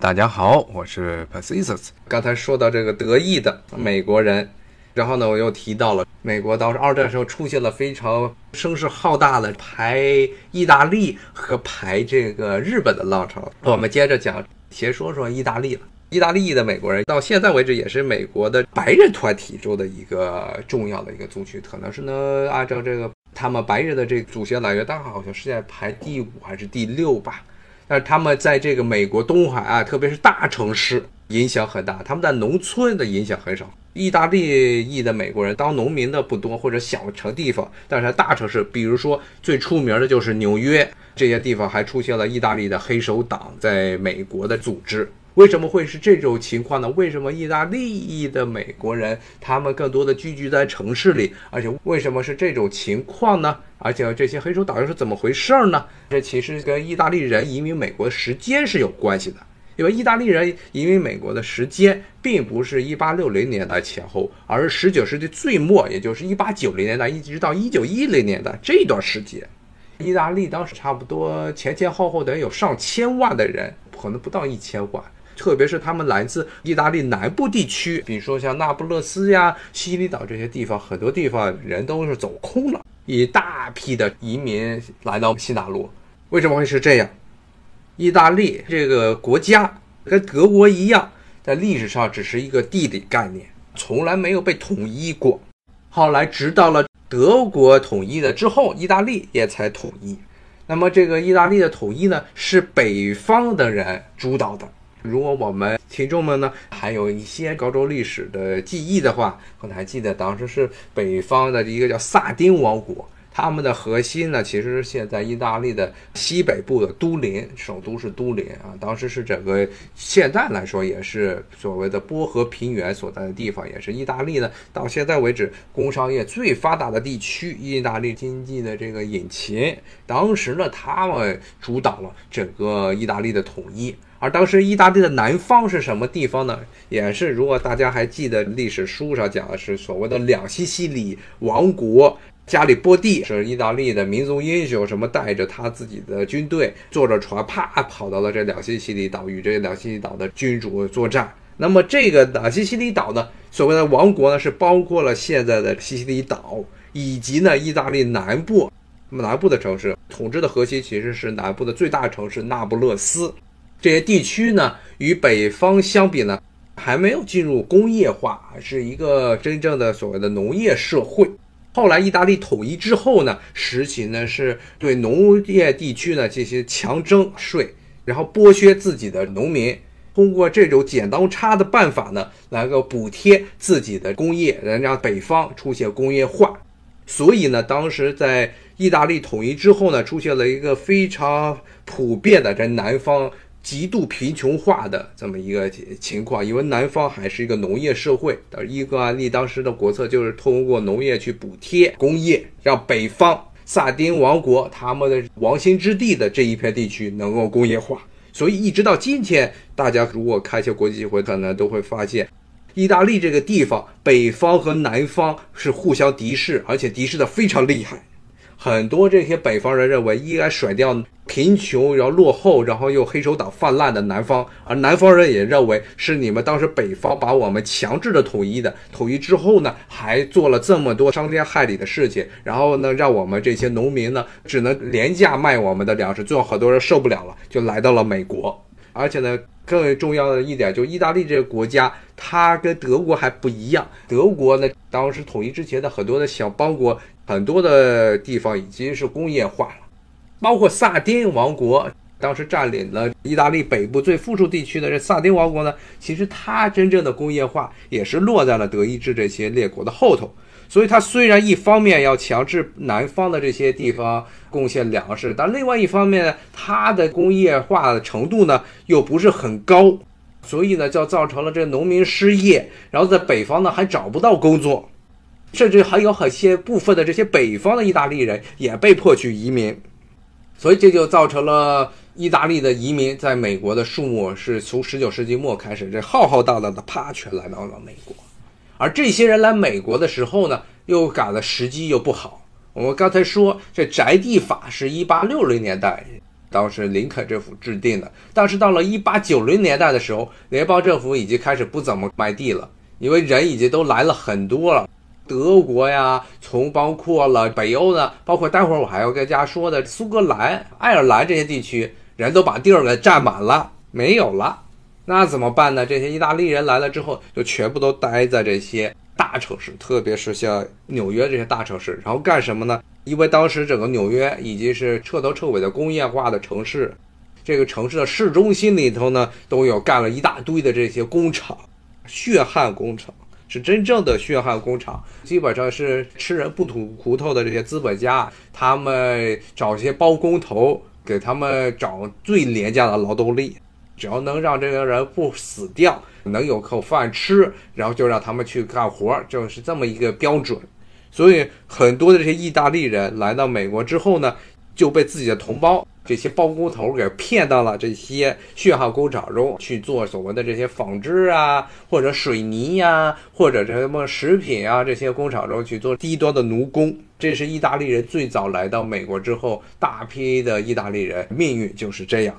大家好，我是 Pacisus。刚才说到这个德裔的美国人，然后呢，我又提到了美国当时二战时候出现了非常声势浩大的排意大利和排这个日本的浪潮。我们接着讲，先说说意大利了。意大利的美国人到现在为止也是美国的白人团体中的一个重要的一个族群，可能是呢按照这个他们白人的这个祖先来源，大概好像是在排第五还是第六吧。但是他们在这个美国东海啊，特别是大城市影响很大，他们在农村的影响很少。意大利裔的美国人当农民的不多，或者小城地方，但是在大城市，比如说最出名的就是纽约这些地方，还出现了意大利的黑手党在美国的组织。为什么会是这种情况呢？为什么意大利裔的美国人他们更多的聚居在城市里？而且为什么是这种情况呢？而且这些黑手党又是怎么回事呢？这其实跟意大利人移民美国的时间是有关系的。因为意大利人移民美国的时间并不是一八六零年代前后，而是十九世纪最末，也就是一八九零年代一直到一九一零年代这段时间。意大利当时差不多前前后后得有上千万的人，可能不到一千万。特别是他们来自意大利南部地区，比如说像那不勒斯呀、西西里岛这些地方，很多地方人都是走空了，一大批的移民来到新大陆。为什么会是这样？意大利这个国家跟德国一样，在历史上只是一个地理概念，从来没有被统一过。后来直到了德国统一了之后，意大利也才统一。那么这个意大利的统一呢，是北方的人主导的。如果我们听众们呢还有一些高中历史的记忆的话，可能还记得当时是北方的一个叫萨丁王国，他们的核心呢其实是现在意大利的西北部的都灵，首都是都灵啊。当时是整个现在来说也是所谓的波河平原所在的地方，也是意大利呢到现在为止工商业最发达的地区，意大利经济的这个引擎。当时呢他们主导了整个意大利的统一。而当时意大利的南方是什么地方呢？也是，如果大家还记得历史书上讲的是所谓的两西西里王国，加里波第是意大利的民族英雄，什么带着他自己的军队，坐着船，啪跑到了这两西西里岛，与这两西西里岛的君主作战。那么这个两西西里岛呢，所谓的王国呢，是包括了现在的西西里岛，以及呢意大利南部那么南部的城市，统治的核心其实是南部的最大城市那不勒斯。这些地区呢，与北方相比呢，还没有进入工业化，是一个真正的所谓的农业社会。后来意大利统一之后呢，实行呢是对农业地区呢进行强征税，然后剥削自己的农民，通过这种剪刀差的办法呢，来个补贴自己的工业，能让北方出现工业化。所以呢，当时在意大利统一之后呢，出现了一个非常普遍的在南方。极度贫穷化的这么一个情况，因为南方还是一个农业社会，的意大利当时的国策就是通过农业去补贴工业，让北方萨丁王国他们的王心之地的这一片地区能够工业化。所以一直到今天，大家如果开一些国际机会，可能都会发现，意大利这个地方北方和南方是互相敌视，而且敌视的非常厉害。很多这些北方人认为应该甩掉。贫穷，然后落后，然后又黑手党泛滥的南方，而南方人也认为是你们当时北方把我们强制的统一的，统一之后呢，还做了这么多伤天害理的事情，然后呢，让我们这些农民呢，只能廉价卖我们的粮食，最后很多人受不了了，就来到了美国。而且呢，更为重要的一点，就意大利这个国家，它跟德国还不一样。德国呢，当时统一之前的很多的小邦国，很多的地方已经是工业化了。包括萨丁王国，当时占领了意大利北部最富庶地区的这萨丁王国呢，其实它真正的工业化也是落在了德意志这些列国的后头。所以它虽然一方面要强制南方的这些地方贡献粮食，但另外一方面呢，它的工业化的程度呢又不是很高，所以呢就造成了这农民失业，然后在北方呢还找不到工作，甚至还有很些部分的这些北方的意大利人也被迫去移民。所以这就造成了意大利的移民在美国的数目是从十九世纪末开始，这浩浩荡荡的啪全来到了美国。而这些人来美国的时候呢，又赶了时机又不好。我们刚才说这宅地法是一八六零年代当时林肯政府制定的。但是到了一八九零年代的时候，联邦政府已经开始不怎么卖地了，因为人已经都来了很多了。德国呀，从包括了北欧的，包括待会儿我还要跟大家说的苏格兰、爱尔兰这些地区，人都把地儿给占满了，没有了。那怎么办呢？这些意大利人来了之后，就全部都待在这些大城市，特别是像纽约这些大城市，然后干什么呢？因为当时整个纽约已经是彻头彻尾的工业化的城市，这个城市的市中心里头呢，都有干了一大堆的这些工厂，血汗工厂。是真正的血汗工厂，基本上是吃人不吐骨头的这些资本家，他们找一些包工头，给他们找最廉价的劳动力，只要能让这个人不死掉，能有口饭吃，然后就让他们去干活，就是这么一个标准。所以很多的这些意大利人来到美国之后呢，就被自己的同胞。这些包工头给骗到了这些血汗工厂中去做所谓的这些纺织啊，或者水泥呀，或者什么食品啊，这些工厂中去做低端的奴工。这是意大利人最早来到美国之后，大批的意大利人命运就是这样。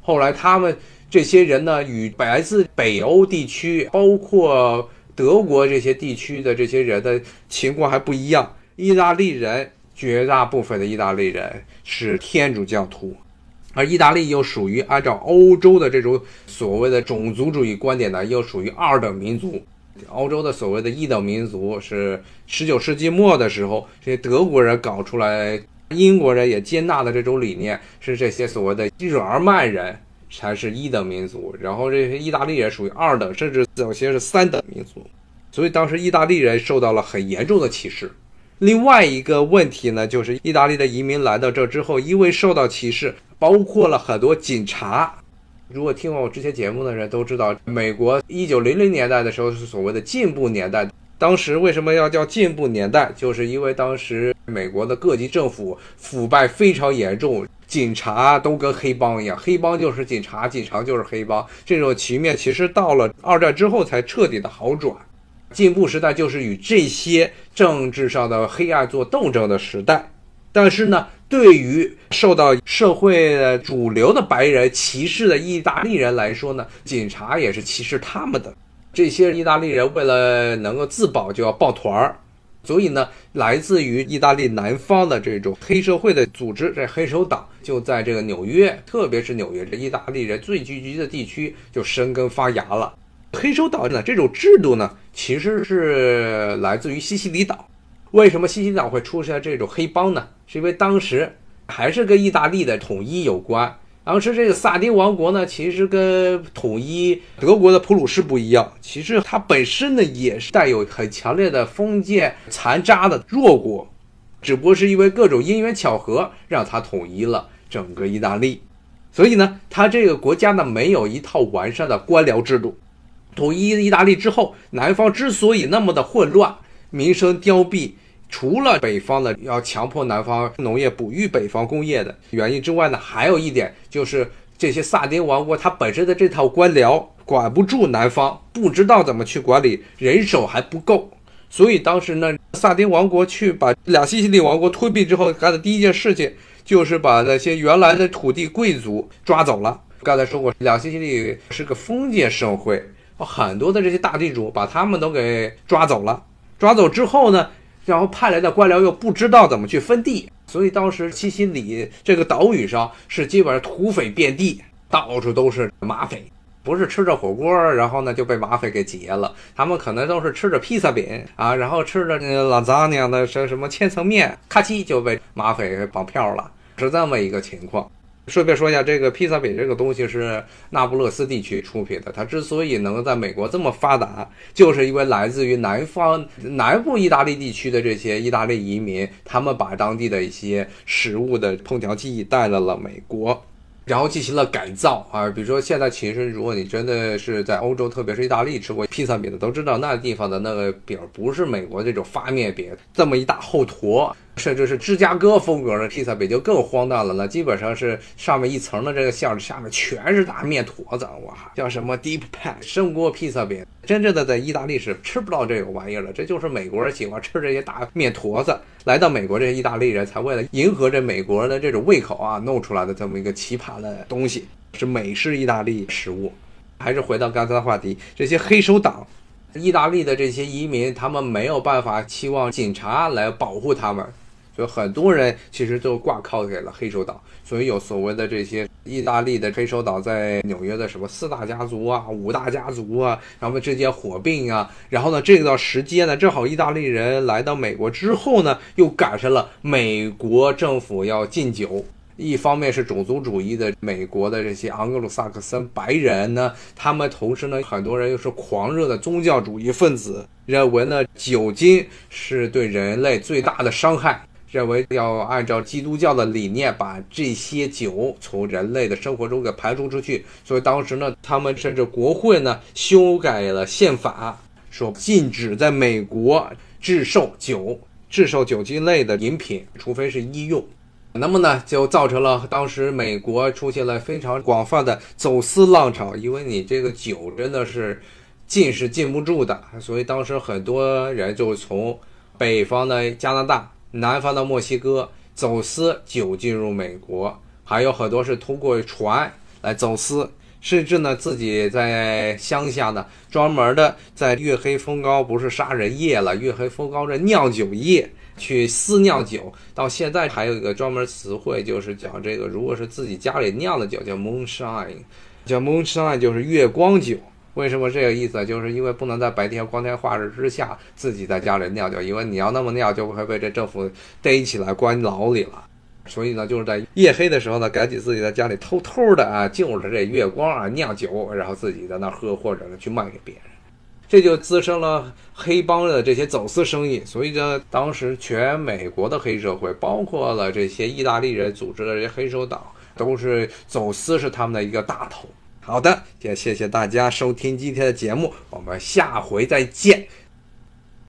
后来他们这些人呢，与来自北欧地区，包括德国这些地区的这些人的情况还不一样。意大利人。绝大部分的意大利人是天主教徒，而意大利又属于按照欧洲的这种所谓的种族主义观点呢，又属于二等民族。欧洲的所谓的一等民族是十九世纪末的时候，这些德国人搞出来，英国人也接纳的这种理念，是这些所谓的日耳曼人才是一等民族，然后这些意大利人属于二等，甚至有些是三等民族。所以当时意大利人受到了很严重的歧视。另外一个问题呢，就是意大利的移民来到这之后，因为受到歧视，包括了很多警察。如果听过我之前节目的人都知道，美国一九零零年代的时候是所谓的进步年代。当时为什么要叫进步年代？就是因为当时美国的各级政府腐败非常严重，警察都跟黑帮一样，黑帮就是警察，警察就是黑帮。这种局面其实到了二战之后才彻底的好转。进步时代就是与这些政治上的黑暗做斗争的时代，但是呢，对于受到社会主流的白人歧视的意大利人来说呢，警察也是歧视他们的。这些意大利人为了能够自保，就要抱团儿，所以呢，来自于意大利南方的这种黑社会的组织，这黑手党就在这个纽约，特别是纽约这意大利人最聚集的地区，就生根发芽了。黑手党呢，这种制度呢，其实是来自于西西里岛。为什么西西里岛会出现这种黑帮呢？是因为当时还是跟意大利的统一有关。当时这个萨丁王国呢，其实跟统一德国的普鲁士不一样，其实它本身呢也是带有很强烈的封建残渣的弱国，只不过是因为各种因缘巧合让它统一了整个意大利。所以呢，它这个国家呢没有一套完善的官僚制度。统一意大利之后，南方之所以那么的混乱，民生凋敝，除了北方的要强迫南方农业哺育北方工业的原因之外呢，还有一点就是这些萨丁王国它本身的这套官僚管不住南方，不知道怎么去管理，人手还不够，所以当时呢，萨丁王国去把两西西里王国吞并之后，干的第一件事情就是把那些原来的土地贵族抓走了。刚才说过，两西西里是个封建社会。很多的这些大地主把他们都给抓走了，抓走之后呢，然后派来的官僚又不知道怎么去分地，所以当时西西里这个岛屿上是基本上土匪遍地，到处都是马匪，不是吃着火锅，然后呢就被马匪给劫了，他们可能都是吃着披萨饼啊，然后吃着那个拉扎尼亚的什什么千层面，咔叽就被马匪绑票了，是这么一个情况。顺便说一下，这个披萨饼这个东西是那不勒斯地区出品的。它之所以能在美国这么发达，就是因为来自于南方南部意大利地区的这些意大利移民，他们把当地的一些食物的烹调技艺带到了美国，然后进行了改造啊。比如说，现在其实如果你真的是在欧洲，特别是意大利吃过披萨饼的，都知道那地方的那个饼不是美国这种发面饼这么一大厚坨。甚至是芝加哥风格的披萨饼就更荒诞了了基本上是上面一层的这个馅儿，下面全是大面坨子，哇，叫什么 deep pan 深锅披萨饼。真正的在意大利是吃不到这个玩意儿的，这就是美国人喜欢吃这些大面坨子。来到美国，这些意大利人才为了迎合这美国人的这种胃口啊，弄出来的这么一个奇葩的东西，是美式意大利食物。还是回到刚才的话题，这些黑手党。意大利的这些移民，他们没有办法期望警察来保护他们，所以很多人其实都挂靠给了黑手党。所以有所谓的这些意大利的黑手党在纽约的什么四大家族啊、五大家族啊，然后之间火并啊。然后呢，这段时间呢，正好意大利人来到美国之后呢，又赶上了美国政府要禁酒。一方面是种族主义的美国的这些盎格鲁撒克森白人呢，他们同时呢，很多人又是狂热的宗教主义分子，认为呢酒精是对人类最大的伤害，认为要按照基督教的理念把这些酒从人类的生活中给排除出去。所以当时呢，他们甚至国会呢修改了宪法，说禁止在美国制售酒、制售酒精类的饮品，除非是医用。那么呢，就造成了当时美国出现了非常广泛的走私浪潮，因为你这个酒真的是禁是禁不住的，所以当时很多人就从北方的加拿大、南方的墨西哥走私酒进入美国，还有很多是通过船来走私，甚至呢自己在乡下呢专门的在月黑风高不是杀人夜了，月黑风高这酿酒业。去私酿酒，到现在还有一个专门词汇，就是讲这个，如果是自己家里酿的酒，叫 moonshine，叫 moonshine 就是月光酒。为什么这个意思？就是因为不能在白天光天化日之下自己在家里酿酒，因为你要那么酿，就会被这政府逮起来关牢里了。所以呢，就是在夜黑的时候呢，赶紧自己在家里偷偷的啊，就着这月光啊酿酒，然后自己在那喝，或者呢去卖给别人。这就滋生了黑帮的这些走私生意，所以呢，当时全美国的黑社会，包括了这些意大利人组织的这些黑手党，都是走私是他们的一个大头。好的，也谢谢大家收听今天的节目，我们下回再见。